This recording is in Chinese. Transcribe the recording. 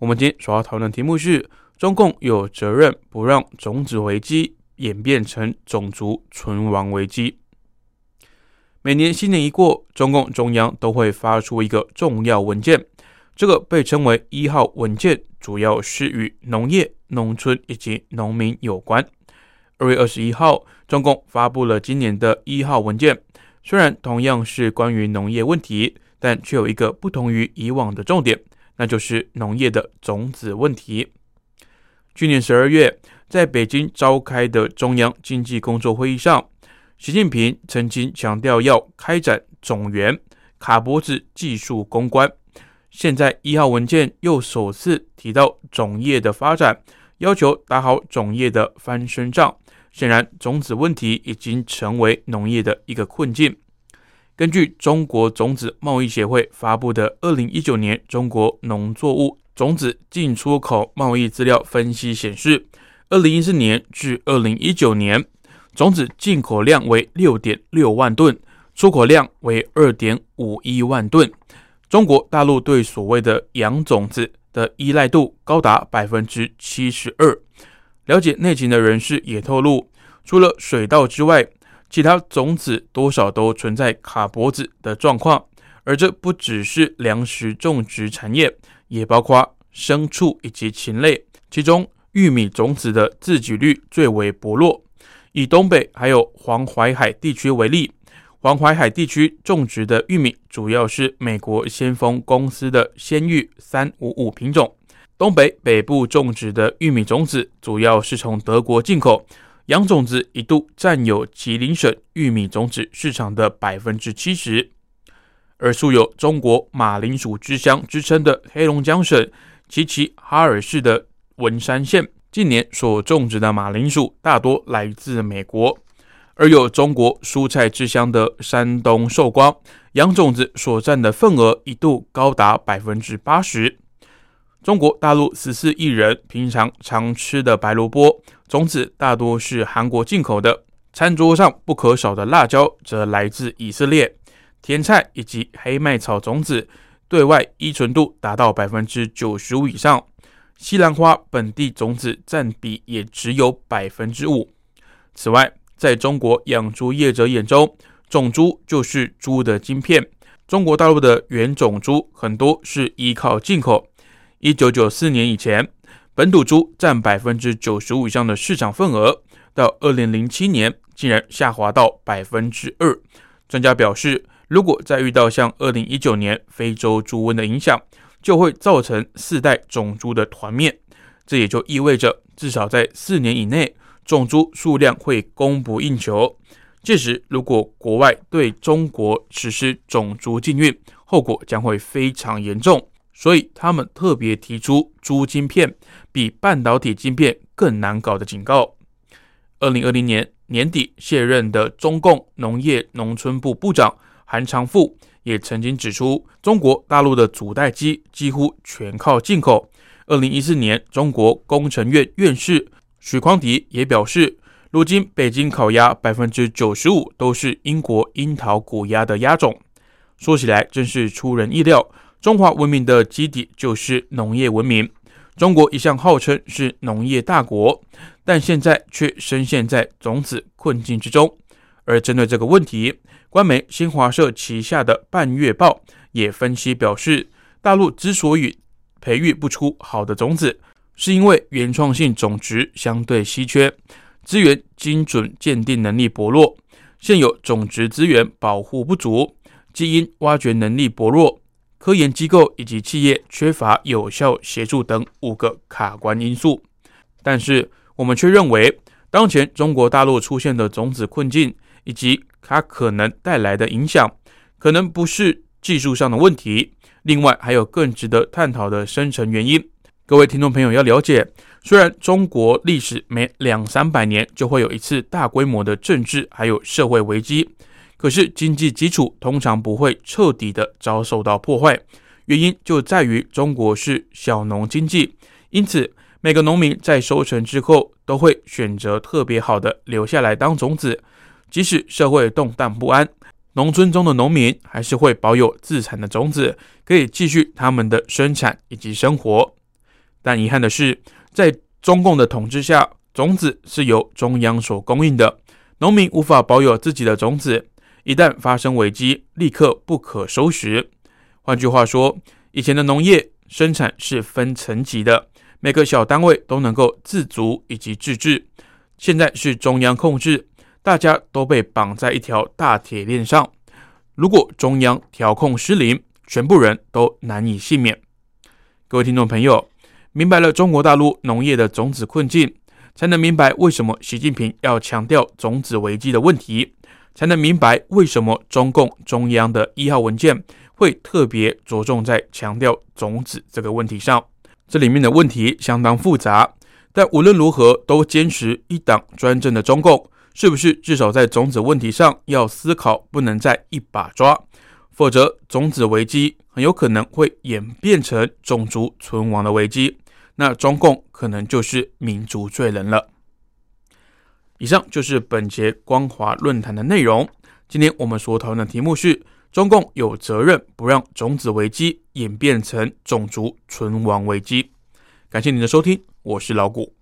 我们今天主要讨论的题目是：中共有责任不让种子危机演变成种族存亡危机。每年新年一过，中共中央都会发出一个重要文件，这个被称为一号文件，主要是与农业、农村以及农民有关。二月二十一号，中共发布了今年的一号文件。虽然同样是关于农业问题，但却有一个不同于以往的重点，那就是农业的种子问题。去年十二月，在北京召开的中央经济工作会议上，习近平曾经强调要开展种源卡脖子技术攻关。现在一号文件又首次提到种业的发展，要求打好种业的翻身仗。显然，种子问题已经成为农业的一个困境。根据中国种子贸易协会发布的《二零一九年中国农作物种子进出口贸易资料分析》显示，二零一四年至二零一九年，种子进口量为六点六万吨，出口量为二点五一万吨。中国大陆对所谓的洋种子的依赖度高达百分之七十二。了解内情的人士也透露，除了水稻之外，其他种子多少都存在卡脖子的状况。而这不只是粮食种植产业，也包括牲畜以及禽类。其中，玉米种子的自给率最为薄弱。以东北还有黄淮海地区为例，黄淮海地区种植的玉米主要是美国先锋公司的鲜玉三五五品种。东北北部种植的玉米种子主要是从德国进口，洋种子一度占有吉林省玉米种子市场的百分之七十。而素有“中国马铃薯之乡”之称的黑龙江省齐齐哈尔市的文山县，近年所种植的马铃薯大多来自美国。而有“中国蔬菜之乡”的山东寿光，洋种子所占的份额一度高达百分之八十。中国大陆十四亿人平常常吃的白萝卜种子大多是韩国进口的，餐桌上不可少的辣椒则来自以色列，甜菜以及黑麦草种子对外依存度达到百分之九十五以上，西兰花本地种子占比也只有百分之五。此外，在中国养猪业者眼中，种猪就是猪的晶片，中国大陆的原种猪很多是依靠进口。一九九四年以前，本土猪占百分之九十五以上的市场份额，到二零零七年竟然下滑到百分之二。专家表示，如果再遇到像二零一九年非洲猪瘟的影响，就会造成四代种猪的团灭。这也就意味着，至少在四年以内，种猪数量会供不应求。届时，如果国外对中国实施种猪禁运，后果将会非常严重。所以，他们特别提出猪晶片比半导体晶片更难搞的警告。二零二零年年底卸任的中共农业农村部部长韩长赋也曾经指出，中国大陆的主代机几乎全靠进口。二零一四年，中国工程院院士许匡迪也表示，如今北京烤鸭百分之九十五都是英国樱桃谷鸭的鸭种。说起来，真是出人意料。中华文明的基底就是农业文明。中国一向号称是农业大国，但现在却深陷在种子困境之中。而针对这个问题，官媒新华社旗下的《半月报》也分析表示，大陆之所以培育不出好的种子，是因为原创性种植相对稀缺，资源精准鉴定能力薄弱，现有种植资源保护不足，基因挖掘能力薄弱。科研机构以及企业缺乏有效协助等五个卡关因素，但是我们却认为，当前中国大陆出现的种子困境以及它可能带来的影响，可能不是技术上的问题，另外还有更值得探讨的深层原因，各位听众朋友要了解，虽然中国历史每两三百年就会有一次大规模的政治还有社会危机，可是经济基础通常不会彻底的遭受到破坏。原因就在于中国是小农经济，因此每个农民在收成之后都会选择特别好的留下来当种子，即使社会动荡不安，农村中的农民还是会保有自产的种子，可以继续他们的生产以及生活。但遗憾的是，在中共的统治下，种子是由中央所供应的，农民无法保有自己的种子，一旦发生危机，立刻不可收拾。换句话说，以前的农业生产是分层级的，每个小单位都能够自足以及自治，现在是中央控制，大家都被绑在一条大铁链上，如果中央调控失灵，全部人都难以幸免。各位听众朋友。明白了中国大陆农业的种子困境，才能明白为什么习近平要强调种子危机的问题，才能明白为什么中共中央的一号文件会特别着重在强调种子这个问题上。这里面的问题相当复杂，但无论如何都坚持一党专政的中共，是不是至少在种子问题上要思考，不能再一把抓？否则，种子危机很有可能会演变成种族存亡的危机，那中共可能就是民族罪人了。以上就是本节光华论坛的内容。今天我们所讨论的题目是：中共有责任不让种子危机演变成种族存亡危机。感谢您的收听，我是老谷。